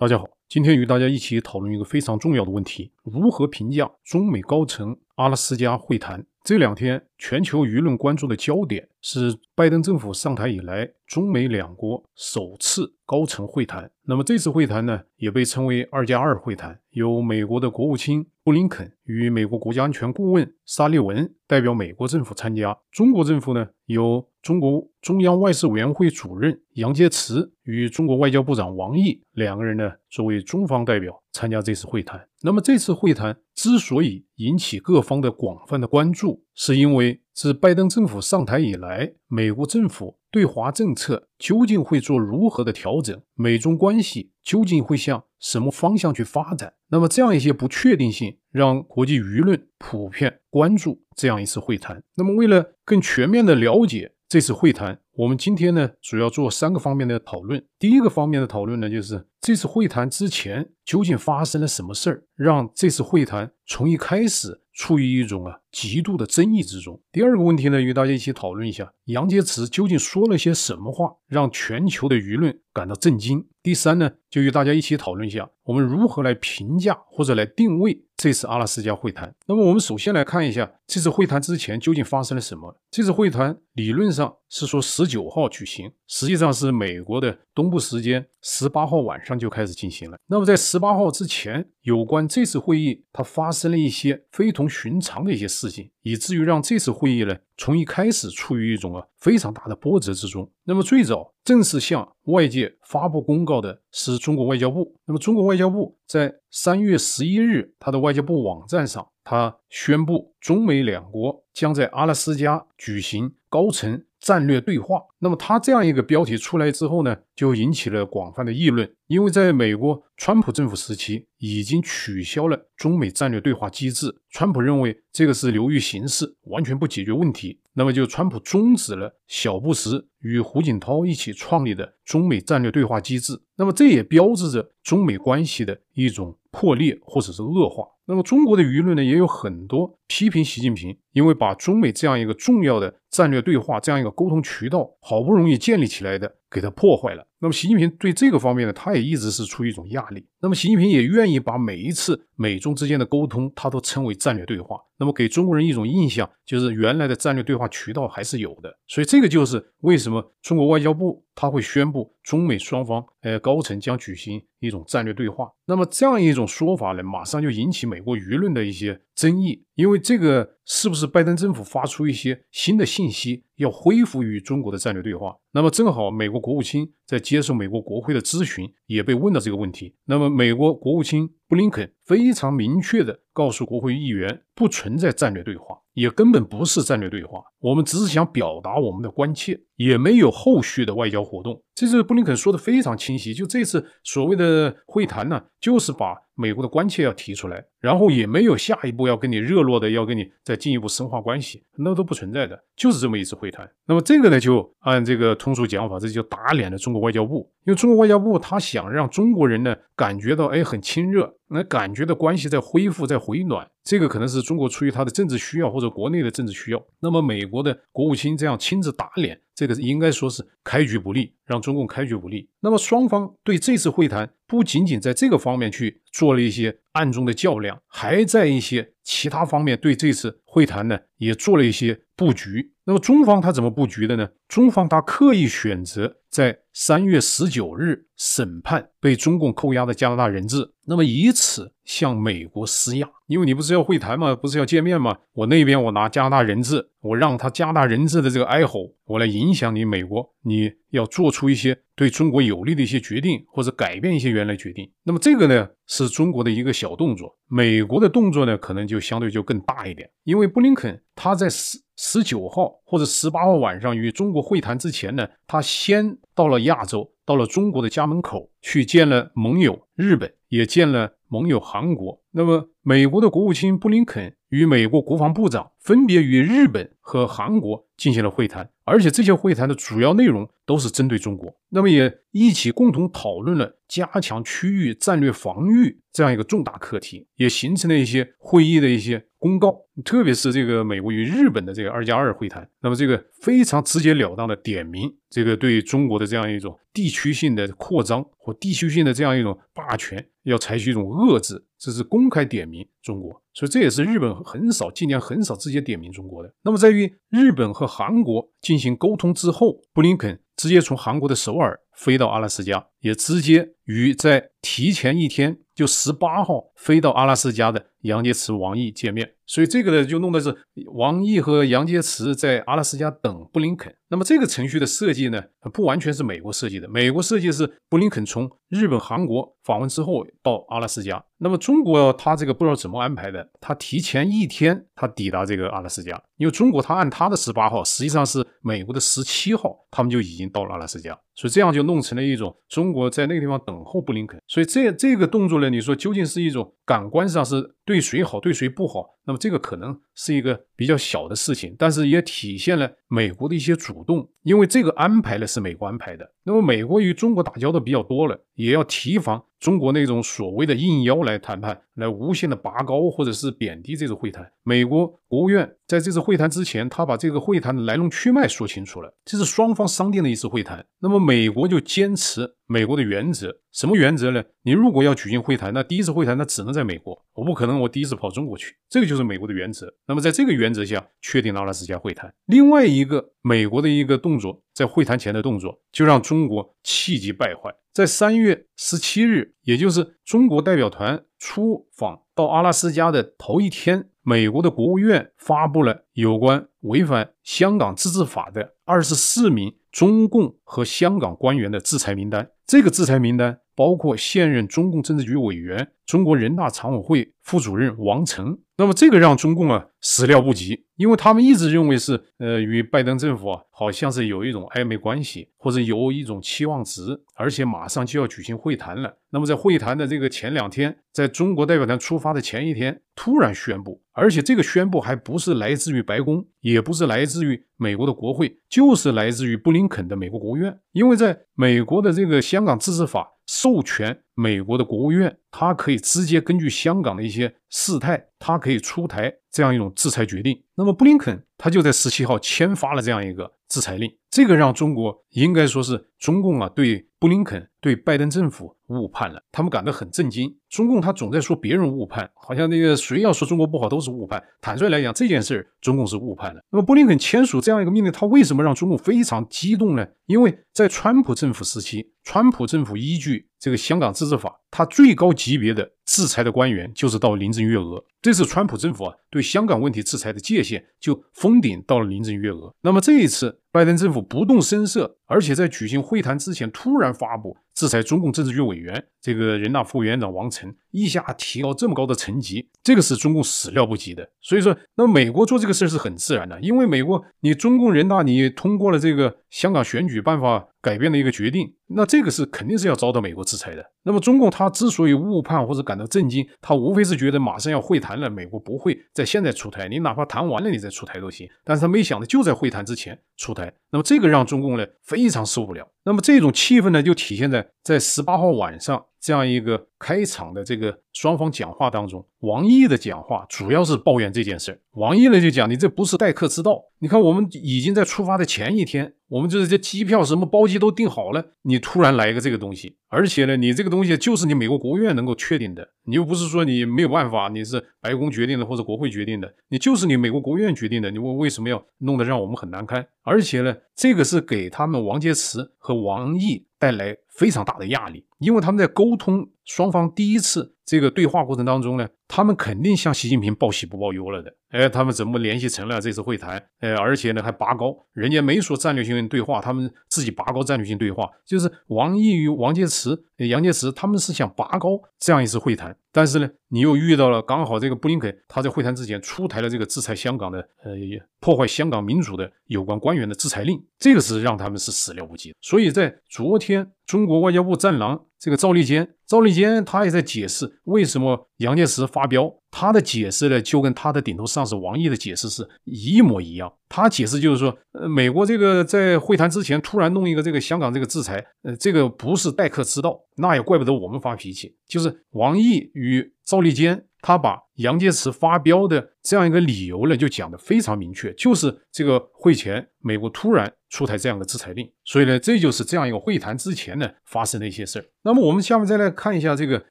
大家好，今天与大家一起讨论一个非常重要的问题：如何评价中美高层阿拉斯加会谈？这两天，全球舆论关注的焦点是拜登政府上台以来，中美两国首次高层会谈。那么这次会谈呢，也被称为“二加二会谈”，由美国的国务卿布林肯与美国国家安全顾问沙利文代表美国政府参加。中国政府呢，由中国中央外事委员会主任杨洁篪与中国外交部长王毅两个人呢，作为中方代表参加这次会谈。那么这次会谈之所以引起各方的广泛的关注，是因为自拜登政府上台以来，美国政府对华政策究竟会做如何的调整？美中关系究竟会向什么方向去发展？那么这样一些不确定性，让国际舆论普遍关注这样一次会谈。那么为了更全面的了解这次会谈，我们今天呢，主要做三个方面的讨论。第一个方面的讨论呢，就是这次会谈之前究竟发生了什么事儿，让这次会谈从一开始处于一种啊极度的争议之中。第二个问题呢，与大家一起讨论一下，杨洁篪究竟说了些什么话，让全球的舆论感到震惊。第三呢，就与大家一起讨论一下，我们如何来评价或者来定位这次阿拉斯加会谈。那么我们首先来看一下这次会谈之前究竟发生了什么。这次会谈理论上是说十九号举行，实际上是美国的东部时间十八号晚上就开始进行了。那么在十八号之前，有关这次会议它发生了一些非同寻常的一些事情，以至于让这次会议呢从一开始处于一种啊非常大的波折之中。那么最早正式向外界发布公告的是中国外交部。那么中国外交部在三月十一日，它的外交部网站上。他宣布，中美两国将在阿拉斯加举行高层战略对话。那么，他这样一个标题出来之后呢，就引起了广泛的议论。因为在美国川普政府时期，已经取消了中美战略对话机制。川普认为这个是流于形式，完全不解决问题。那么，就川普终止了小布什与胡锦涛一起创立的中美战略对话机制。那么，这也标志着中美关系的一种破裂或者是恶化。那么中国的舆论呢，也有很多批评习近平，因为把中美这样一个重要的战略对话这样一个沟通渠道，好不容易建立起来的，给它破坏了。那么习近平对这个方面呢，他也一直是出于一种压力。那么习近平也愿意把每一次美中之间的沟通，他都称为战略对话。那么给中国人一种印象，就是原来的战略对话渠道还是有的。所以这这个就是为什么中国外交部他会宣布中美双方呃高层将举行一种战略对话。那么这样一种说法呢，马上就引起美国舆论的一些争议，因为这个是不是拜登政府发出一些新的信息，要恢复与中国的战略对话？那么正好美国国务卿在接受美国国会的咨询，也被问到这个问题。那么美国国务卿布林肯非常明确地告诉国会议员，不存在战略对话。也根本不是战略对话，我们只是想表达我们的关切，也没有后续的外交活动。这次布林肯说的非常清晰，就这次所谓的会谈呢，就是把美国的关切要提出来，然后也没有下一步要跟你热络的，要跟你再进一步深化关系，那都不存在的，就是这么一次会谈。那么这个呢，就按这个通俗讲法，这就打脸了中国外交部，因为中国外交部他想让中国人呢感觉到哎很亲热，那感觉到关系在恢复，在回暖。这个可能是中国出于他的政治需要或者国内的政治需要，那么美国的国务卿这样亲自打脸，这个应该说是开局不利，让中共开局不利。那么双方对这次会谈不仅仅在这个方面去做了一些暗中的较量，还在一些其他方面对这次会谈呢也做了一些布局。那么中方他怎么布局的呢？中方他刻意选择在三月十九日审判被中共扣押的加拿大人质，那么以此向美国施压。因为你不是要会谈吗？不是要见面吗？我那边我拿加拿大人质，我让他加拿大人质的这个哀嚎，我来影响你美国，你要做出一些对中国有利的一些决定，或者改变一些原来决定。那么这个呢，是中国的一个小动作。美国的动作呢，可能就相对就更大一点。因为布林肯他在十十九号或者十八号晚上与中国会谈之前呢，他先到了亚洲，到了中国的家门口去见了盟友日本，也见了盟友韩国。那么，美国的国务卿布林肯与美国国防部长分别与日本和韩国进行了会谈，而且这些会谈的主要内容都是针对中国。那么，也一起共同讨论了加强区域战略防御这样一个重大课题，也形成了一些会议的一些公告，特别是这个美国与日本的这个二加二会谈，那么这个非常直截了当的点名这个对中国的这样一种地区性的扩张或地区性的这样一种霸权，要采取一种遏制，这是公开点名中国，所以这也是日本很少，近年很少直接点名中国的。那么在于日本和韩国进行沟通之后，布林肯直接从韩国的首尔飞到阿拉斯加，也直接与在提前一天。就十八号飞到阿拉斯加的杨洁篪、王毅见面，所以这个呢就弄的是王毅和杨洁篪在阿拉斯加等布林肯。那么这个程序的设计呢，不完全是美国设计的，美国设计是布林肯从日本、韩国访问之后到阿拉斯加。那么中国他这个不知道怎么安排的，他提前一天他抵达这个阿拉斯加，因为中国他按他的十八号，实际上是美国的十七号，他们就已经到了阿拉斯加。所以这样就弄成了一种中国在那个地方等候布林肯，所以这这个动作呢，你说究竟是一种感官上是对谁好，对谁不好？那么这个可能是一个比较小的事情，但是也体现了美国的一些主动，因为这个安排呢是美国安排的。那么美国与中国打交道比较多了，也要提防中国那种所谓的应邀来谈判，来无限的拔高或者是贬低这次会谈。美国国务院在这次会谈之前，他把这个会谈的来龙去脉说清楚了，这是双方商定的一次会谈。那么美国就坚持。美国的原则，什么原则呢？你如果要举行会谈，那第一次会谈那只能在美国，我不可能我第一次跑中国去，这个就是美国的原则。那么在这个原则下，确定阿拉斯加会谈。另外一个美国的一个动作，在会谈前的动作，就让中国气急败坏。在三月十七日，也就是中国代表团出访到阿拉斯加的头一天，美国的国务院发布了有关违反香港自治法的二十四名中共和香港官员的制裁名单。这个制裁名单包括现任中共政治局委员、中国人大常委会副主任王成。那么这个让中共啊始料不及，因为他们一直认为是呃与拜登政府啊好像是有一种暧昧关系，或者有一种期望值，而且马上就要举行会谈了。那么在会谈的这个前两天，在中国代表团出发的前一天，突然宣布，而且这个宣布还不是来自于白宫，也不是来自于美国的国会，就是来自于布林肯的美国国务院，因为在美国的这个香港自治法授权美国的国务院，他可以直接根据香港的一些事态，他可以出台这样一种制裁决定。那么布林肯他就在十七号签发了这样一个制裁令，这个让中国应该说是中共啊对布林肯对拜登政府误判了，他们感到很震惊。中共他总在说别人误判，好像那个谁要说中国不好都是误判。坦率来讲，这件事儿中共是误判了。那么布林肯签署这样一个命令，他为什么让中共非常激动呢？因为在川普政府时期，川普政府依据这个香港自治法，他最高级别的制裁的官员就是到林郑月娥。这次川普政府啊对香港问题制裁的界限就封顶到了林郑月娥。那么这一次。拜登政府不动声色，而且在举行会谈之前突然发布制裁中共政治局委员、这个人大副委员长王晨，一下提高这么高的层级，这个是中共始料不及的。所以说，那美国做这个事是很自然的，因为美国你中共人大你通过了这个香港选举办法改变的一个决定，那这个是肯定是要遭到美国制裁的。那么中共他之所以误判或者感到震惊，他无非是觉得马上要会谈了，美国不会在现在出台，你哪怕谈完了你再出台都行。但是他没想到就在会谈之前出台。那么这个让中共呢非常受不了。那么这种气氛呢就体现在在十八号晚上这样一个开场的这个双方讲话当中，王毅的讲话主要是抱怨这件事。王毅呢就讲：“你这不是待客之道。你看我们已经在出发的前一天，我们就是这机票什么包机都订好了，你突然来一个这个东西，而且呢，你这个东西就是你美国国务院能够确定的，你又不是说你没有办法，你是白宫决定的或者国会决定的，你就是你美国国务院决定的，你为为什么要弄得让我们很难堪？而且呢，这个是给他们王洁篪和王毅带来非常大的压力，因为他们在沟通双方第一次这个对话过程当中呢，他们肯定向习近平报喜不报忧了的。哎，他们怎么联系成了这次会谈？哎，而且呢还拔高，人家没说战略性对话，他们自己拔高战略性对话，就是王毅与王介石、杨洁篪他们是想拔高这样一次会谈，但是呢，你又遇到了刚好这个布林肯他在会谈之前出台了这个制裁香港的呃破坏香港民主的有关官员的制裁令，这个是让他们是始料不及。所以在昨天，中国外交部战狼这个赵立坚，赵立坚他也在解释为什么杨介石发飙，他的解释呢，就跟他的顶头上司王毅的解释是一模一样。他解释就是说，呃，美国这个在会谈之前突然弄一个这个香港这个制裁，呃，这个不是待客之道，那也怪不得我们发脾气。就是王毅与赵立坚，他把杨洁篪发飙的这样一个理由呢，就讲得非常明确，就是这个会前美国突然出台这样的制裁令，所以呢，这就是这样一个会谈之前呢发生的一些事儿。那么我们下面再来看一下这个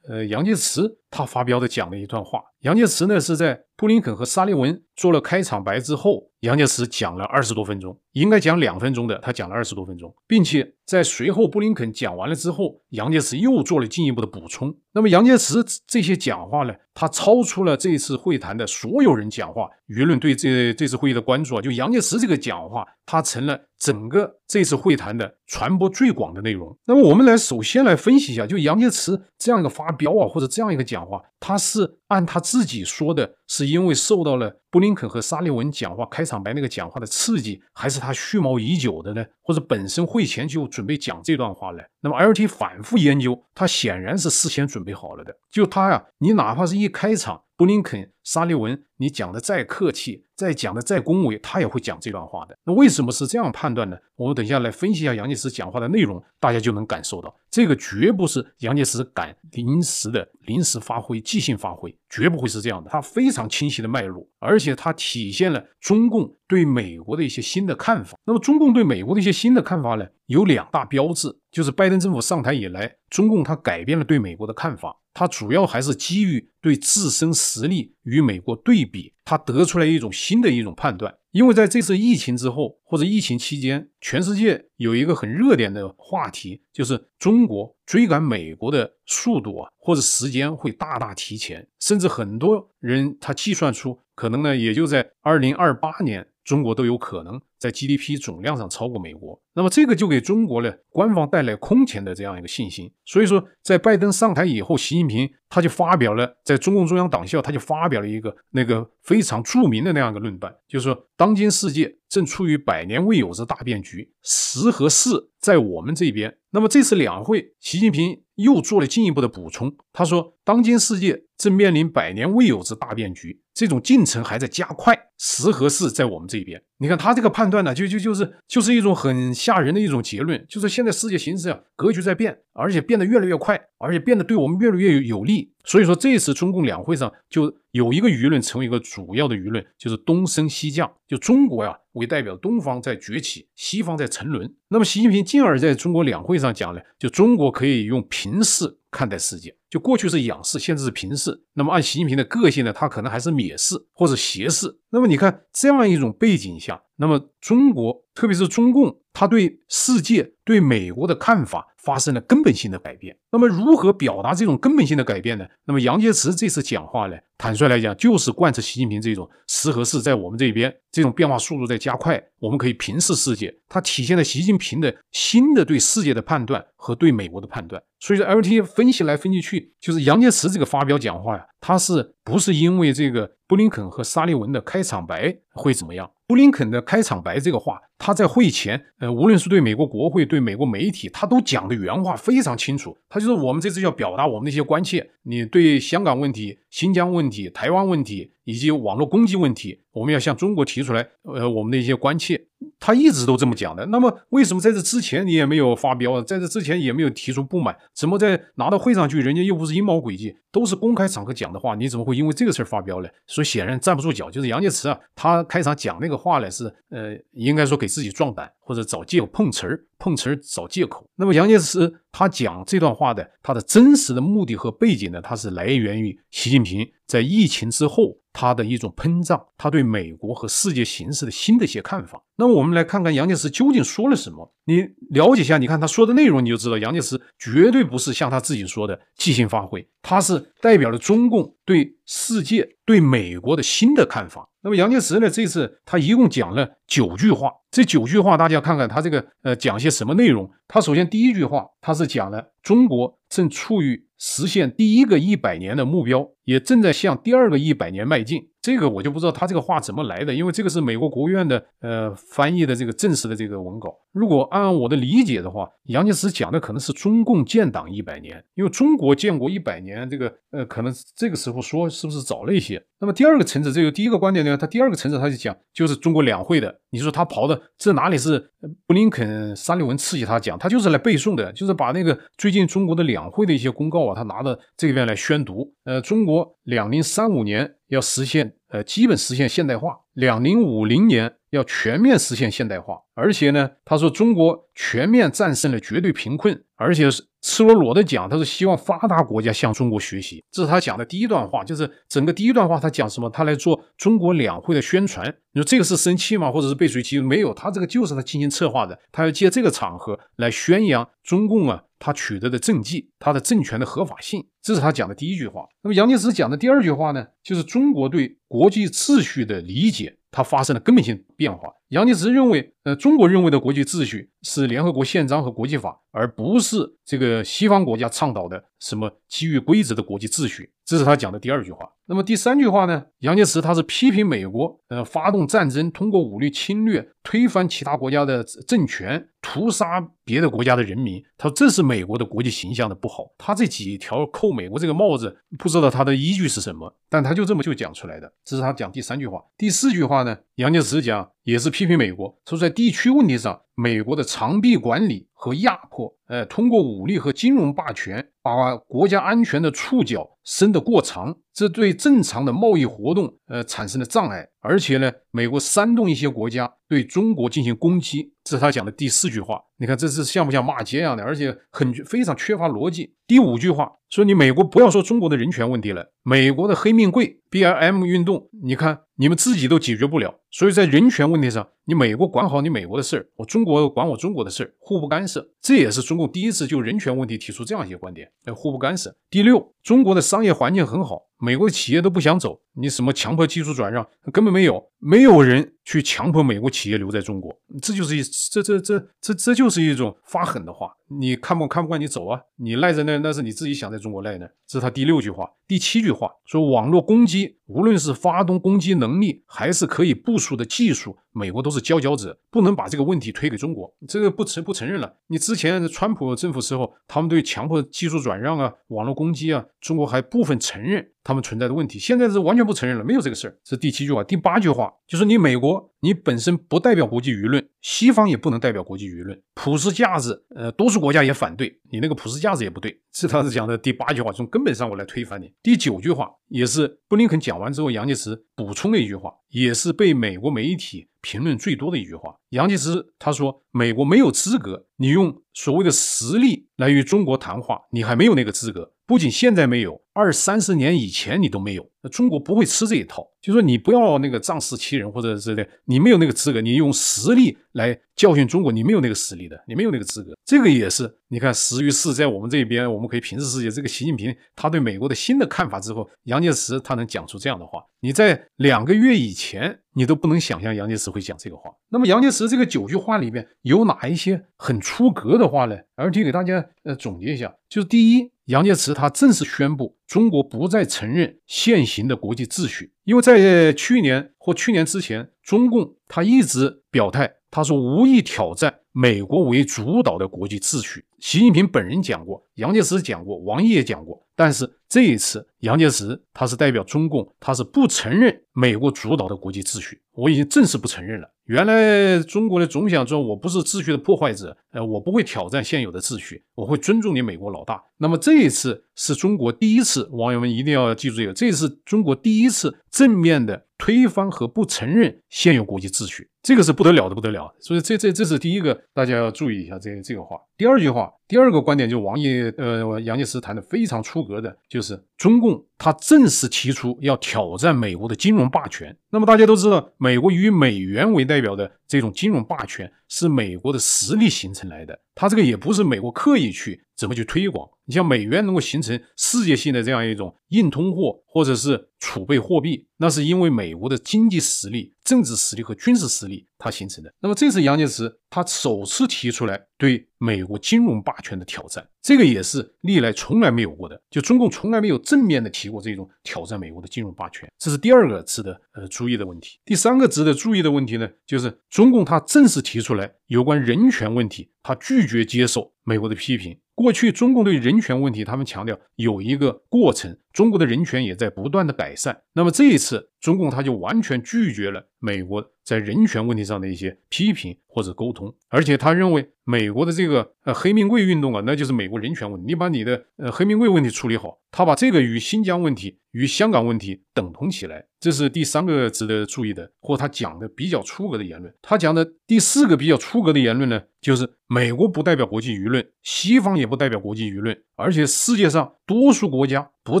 呃杨洁篪他发飙的讲的一段话。杨洁篪呢是在布林肯和沙利文做了开场白之后，杨洁篪讲了二十多分钟，应该讲两分钟的，他讲了二十多分钟，并且在随后布林肯讲完了之后，杨洁篪又做了进一步的补充。那么杨洁篪这些讲话呢，他超出了这次会谈的所有人讲话，舆论对这这次会议的关注啊，就杨洁篪这个讲话，他成了整个这次会谈的传播最广的内容。那么我们来首先来分析一下，就杨洁篪这样一个发飙啊，或者这样一个讲话，他是按他自己说的，是因为受到了布林肯和沙利文讲话开场白那个讲话的刺激，还是他蓄谋已久的呢？或者本身会前就准备讲这段话呢？那么 LT 反复研究，他显然是事先准备好了的。就他呀，你哪怕是一开场。布林肯、沙利文，你讲的再客气，再讲的再恭维，他也会讲这段话的。那为什么是这样判断呢？我们等一下来分析一下杨洁篪讲话的内容，大家就能感受到，这个绝不是杨洁篪敢临时的临时发挥、即兴发挥，绝不会是这样的。他非常清晰的脉络，而且他体现了中共对美国的一些新的看法。那么，中共对美国的一些新的看法呢，有两大标志，就是拜登政府上台以来，中共他改变了对美国的看法。他主要还是基于对自身实力与美国对比，他得出来一种新的一种判断。因为在这次疫情之后或者疫情期间，全世界有一个很热点的话题，就是中国追赶美国的速度啊，或者时间会大大提前，甚至很多人他计算出，可能呢也就在二零二八年。中国都有可能在 GDP 总量上超过美国，那么这个就给中国呢官方带来空前的这样一个信心。所以说，在拜登上台以后，习近平他就发表了在中共中央党校，他就发表了一个那个非常著名的那样一个论断，就是说，当今世界正处于百年未有之大变局，时和势在我们这边。那么这次两会，习近平又做了进一步的补充，他说，当今世界正面临百年未有之大变局。这种进程还在加快，时和势在我们这边。你看他这个判断呢，就就就是就是一种很吓人的一种结论，就是现在世界形势啊，格局在变，而且变得越来越快，而且变得对我们越来越有有利。所以说这次中共两会上就有一个舆论成为一个主要的舆论，就是东升西降，就中国呀为代表，东方在崛起，西方在沉沦。那么习近平进而在中国两会上讲呢，就中国可以用平视看待世界。就过去是仰视，现在是平视。那么按习近平的个性呢，他可能还是蔑视或者斜视。那么你看这样一种背景下，那么中国，特别是中共，他对世界、对美国的看法发生了根本性的改变。那么如何表达这种根本性的改变呢？那么杨洁篪这次讲话呢，坦率来讲，就是贯彻习近平这种时和势在我们这边，这种变化速度在加快，我们可以平视世界。它体现了习近平的新的对世界的判断和对美国的判断。所以说，LT 分析来分析去，就是杨洁篪这个发表讲话呀，他是不是因为这个布林肯和沙利文的开场白会怎么样？布林肯的开场白这个话，他在会前，呃，无论是对美国国会、对美国媒体，他都讲的原话非常清楚。他就是我们这次要表达我们的一些关切，你对香港问题、新疆问题、台湾问题以及网络攻击问题，我们要向中国提出来，呃，我们的一些关切。他一直都这么讲的。那么，为什么在这之前你也没有发飙？在这之前也没有提出不满？怎么在拿到会上去，人家又不是阴谋诡计，都是公开场合讲的话，你怎么会因为这个事儿发飙呢？所以显然站不住脚。就是杨洁篪啊，他开场讲那个话呢，是呃，应该说给自己壮胆，或者找借口碰瓷儿，碰瓷儿找借口。那么杨洁篪他讲这段话的，他的真实的目的和背景呢，他是来源于习近平在疫情之后。他的一种膨胀，他对美国和世界形势的新的一些看法。那么我们来看看杨洁篪究竟说了什么？你了解一下，你看他说的内容，你就知道杨洁篪绝对不是像他自己说的即兴发挥，他是代表了中共对世界、对美国的新的看法。那么杨洁篪呢，这次他一共讲了九句话，这九句话大家看看他这个呃讲些什么内容。他首先第一句话，他是讲了中国正处于实现第一个一百年的目标，也正在向第二个一百年迈进。这个我就不知道他这个话怎么来的，因为这个是美国国务院的呃翻译的这个正式的这个文稿。如果按我的理解的话，杨洁篪讲的可能是中共建党一百年，因为中国建国一百年，这个呃可能这个时候说是不是早了一些？那么第二个层次，这个第一个观点呢，他第二个层次他就讲就是中国两会的，你说他跑的这哪里是布林肯、沙利文刺激他讲，他就是来背诵的，就是把那个最近中国的两两会的一些公告啊，他拿到这边来宣读。呃，中国两零三五年要实现呃基本实现现代化，两零五零年要全面实现现代化，而且呢，他说中国全面战胜了绝对贫困，而且是。赤裸裸的讲，他是希望发达国家向中国学习，这是他讲的第一段话。就是整个第一段话，他讲什么？他来做中国两会的宣传。你说这个是生气吗？或者是背水一战？没有，他这个就是他精心策划的。他要借这个场合来宣扬中共啊，他取得的政绩，他的政权的合法性。这是他讲的第一句话。那么杨洁篪讲的第二句话呢，就是中国对国际秩序的理解。它发生了根本性变化。杨洁篪认为，呃，中国认为的国际秩序是联合国宪章和国际法，而不是这个西方国家倡导的什么基于规则的国际秩序。这是他讲的第二句话。那么第三句话呢？杨洁篪他是批评美国，呃，发动战争，通过武力侵略，推翻其他国家的政权，屠杀别的国家的人民。他说这是美国的国际形象的不好。他这几条扣美国这个帽子，不知道他的依据是什么，但他就这么就讲出来的。这是他讲第三句话。第四句话呢？杨洁篪讲也是批评美国，说在地区问题上，美国的长臂管理和压迫，呃，通过武力和金融霸权，把国家安全的触角伸得过长，这对正常的贸易活动，呃，产生了障碍。而且呢，美国煽动一些国家对中国进行攻击，这是他讲的第四句话。你看，这是像不像骂街一样的？而且很非常缺乏逻辑。第五句话说：“你美国不要说中国的人权问题了，美国的黑命贵 BLM 运动，你看你们自己都解决不了。所以在人权问题上，你美国管好你美国的事儿，我中国管我中国的事儿，互不干涉。这也是中共第一次就人权问题提出这样一些观点，要互不干涉。第六，中国的商业环境很好。”美国的企业都不想走，你什么强迫技术转让，根本没有，没有人去强迫美国企业留在中国，这就是一这这这这这就是一种发狠的话。你看不看不惯你走啊，你赖在那那是你自己想在中国赖呢。这是他第六句话，第七句话说网络攻击，无论是发动攻击能力还是可以部署的技术，美国都是佼佼者，不能把这个问题推给中国，这个不承不承认了。你之前川普政府时候，他们对强迫技术转让啊、网络攻击啊，中国还部分承认。他们存在的问题，现在是完全不承认了，没有这个事儿。是第七句话，第八句话就是你美国，你本身不代表国际舆论，西方也不能代表国际舆论，普世价值，呃，多数国家也反对你那个普世价值也不对，是他是讲的第八句话，从根本上我来推翻你。第九句话也是布林肯讲完之后，杨洁篪补充的一句话，也是被美国媒体评论最多的一句话。杨洁篪他说，美国没有资格，你用所谓的实力来与中国谈话，你还没有那个资格。不仅现在没有，二三十年以前你都没有。那中国不会吃这一套，就说你不要那个仗势欺人，或者之类，你没有那个资格，你用实力来教训中国，你没有那个实力的，你没有那个资格。这个也是，你看时于世，在我们这边，我们可以平视世界。这个习近平他对美国的新的看法之后，杨洁篪他能讲出这样的话，你在两个月以前，你都不能想象杨洁篪会讲这个话。那么杨洁篪这个九句话里面有哪一些很出格的话呢？而且给大家呃总结一下，就是第一。杨洁篪他正式宣布，中国不再承认现行的国际秩序，因为在去年或去年之前，中共他一直表态，他说无意挑战美国为主导的国际秩序。习近平本人讲过，杨洁篪讲过，王毅也讲过，但是这一次杨洁篪他是代表中共，他是不承认美国主导的国际秩序，我已经正式不承认了。原来中国的总想说，我不是秩序的破坏者，呃，我不会挑战现有的秩序，我会尊重你美国老大。那么这一次是中国第一次，网友们一定要记住这个，这是中国第一次正面的推翻和不承认现有国际秩序，这个是不得了的不得了。所以这这这是第一个，大家要注意一下这这个话。第二句话，第二个观点就王毅呃杨洁篪谈的非常出格的，就是中共他正式提出要挑战美国的金融霸权。那么大家都知道，美国以美元为代表的这种金融霸权是美国的实力形成来的，它这个也不是美国刻意去怎么去推广。你像美元能够形成世界性的这样一种硬通货或者是储备货币，那是因为美国的经济实力、政治实力和军事实力。它形成的。那么这次杨洁篪他首次提出来对美国金融霸权的挑战，这个也是历来从来没有过的，就中共从来没有正面的提过这种挑战美国的金融霸权，这是第二个值得呃注意的问题。第三个值得注意的问题呢，就是中共他正式提出来有关人权问题，他拒绝接受美国的批评。过去中共对人权问题，他们强调有一个过程，中国的人权也在不断的改善。那么这一次，中共他就完全拒绝了美国在人权问题上的一些批评或者沟通，而且他认为美国的这个呃黑命贵运动啊，那就是美国人权问题。你把你的呃黑命贵问题处理好，他把这个与新疆问题、与香港问题等同起来，这是第三个值得注意的，或他讲的比较出格的言论。他讲的第四个比较出格的言论呢，就是美国不代表国际舆论，西方也不代表国际舆论，而且世界上多数国家不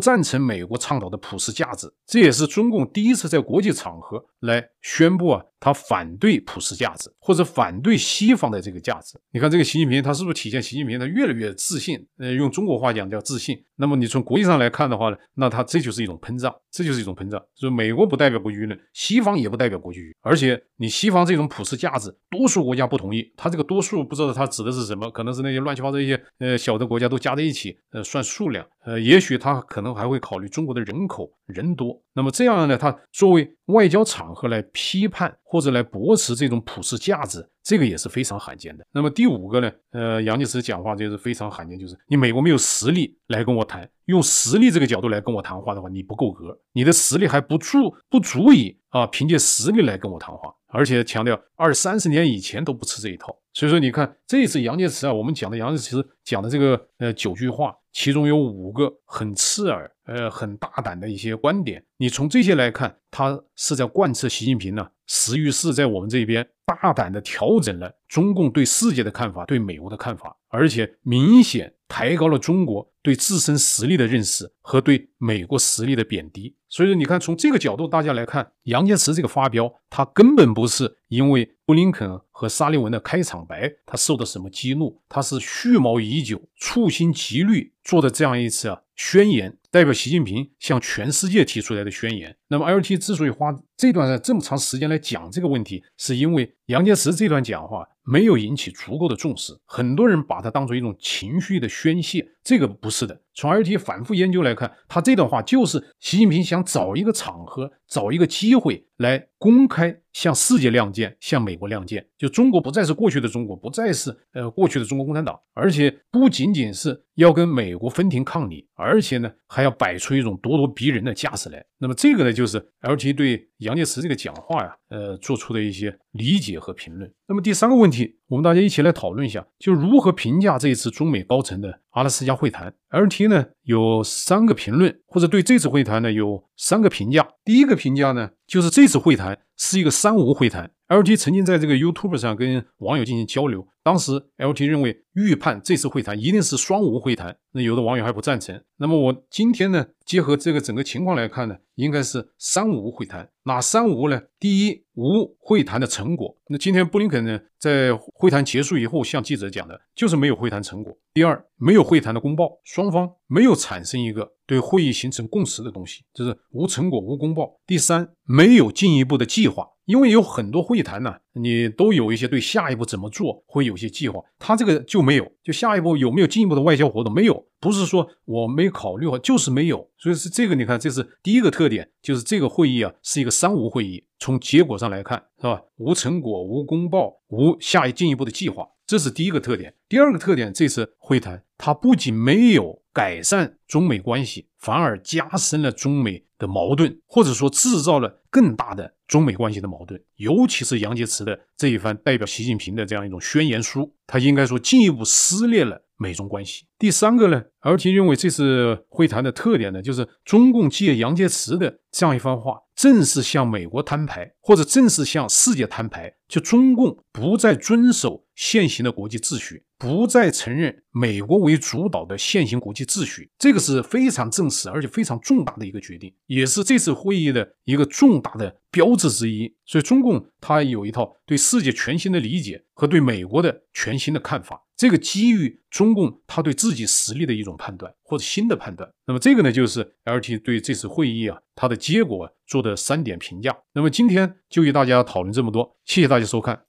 赞成美国倡导的普世价值。这也是中共第一次在国际场合来宣布啊，他反对普世价值，或者反对西方的这个价值。你看这个习近平，他是不是体现习近平他越来越自信？呃，用中国话讲叫自信。那么你从国际上来看的话呢，那他这就是一种膨胀，这就是一种膨胀。所以美国不代表国际舆论，西方也不代表国际舆论，而且你西方这种普世价值，多数国家不同意。他这个多数不知道他指的是什么，可能是那些乱七八糟一些呃小的国家都加在一起，呃算数量，呃也许他可能还会考虑中国的人口人多。那么这样呢，他作为外交场合来批判或者来驳斥这种普世价值，这个也是非常罕见的。那么第五个呢，呃，杨洁篪讲话就是非常罕见，就是你美国没有实力来跟我谈，用实力这个角度来跟我谈话的话，你不够格，你的实力还不足不足以啊，凭借实力来跟我谈话，而且强调二三十年以前都不吃这一套。所以说，你看这一次杨洁篪啊，我们讲的杨洁篪讲的这个呃九句话，其中有五个很刺耳、呃很大胆的一些观点。你从这些来看，他是在贯彻习近平呢，时遇势在我们这边大胆的调整了中共对世界的看法、对美国的看法，而且明显抬高了中国对自身实力的认识和对美国实力的贬低。所以说，你看从这个角度，大家来看杨洁篪这个发飙，他根本不是因为布林肯和沙利文的开场白，他受到什么激怒，他是蓄谋已久、处心积虑做的这样一次啊宣言，代表习近平向全世界提出来的宣言。那么，LT 之所以花这段这么长时间来讲这个问题，是因为杨洁篪这段讲话没有引起足够的重视，很多人把它当做一种情绪的宣泄，这个不是的。从 LT 反复研究来看，他这段话就是习近平想找一个场合，找一个机会来公开向世界亮剑，向美国亮剑。就中国不再是过去的中国，不再是呃过去的中国共产党，而且不仅仅是要跟美国分庭抗礼，而且呢还要摆出一种咄咄逼人的架势来。那么这个呢，就是 LT 对杨洁篪这个讲话呀，呃做出的一些理解和评论。那么第三个问题，我们大家一起来讨论一下，就如何评价这一次中美高层的阿拉斯加会谈。LT 呢有三个评论，或者对这次会谈呢有三个评价。第一个评价呢，就是这次会谈是一个三无会谈。LT 曾经在这个 YouTube 上跟网友进行交流，当时 LT 认为预判这次会谈一定是双无会谈，那有的网友还不赞成。那么我今天呢，结合这个整个情况来看呢，应该是三无会谈。哪三无呢？第一，无会谈的成果。那今天布林肯呢，在会谈结束以后向记者讲的，就是没有会谈成果。第二，没有会谈的公报，双方没有产生一个对会议形成共识的东西，就是无成果、无公报。第三，没有进一步的计划。因为有很多会谈呢，你都有一些对下一步怎么做会有些计划，他这个就没有，就下一步有没有进一步的外交活动？没有，不是说我没考虑好，就是没有。所以是这个，你看，这是第一个特点，就是这个会议啊是一个三无会议。从结果上来看，是吧？无成果、无公报、无下一进一步的计划，这是第一个特点。第二个特点，这次会谈它不仅没有改善中美关系，反而加深了中美的矛盾，或者说制造了更大的中美关系的矛盾。尤其是杨洁篪的这一番代表习近平的这样一种宣言书，他应该说进一步撕裂了美中关系。第三个呢而且认为这次会谈的特点呢，就是中共借杨洁篪的这样一番话。正式向美国摊牌，或者正式向世界摊牌，就中共不再遵守现行的国际秩序，不再承认美国为主导的现行国际秩序，这个是非常正式而且非常重大的一个决定，也是这次会议的一个重大的标志之一。所以，中共它有一套对世界全新的理解和对美国的全新的看法。这个基于中共他对自己实力的一种判断或者新的判断。那么，这个呢，就是 LT 对这次会议啊它的结果做的三点评价。那么今天就与大家讨论这么多，谢谢大家收看。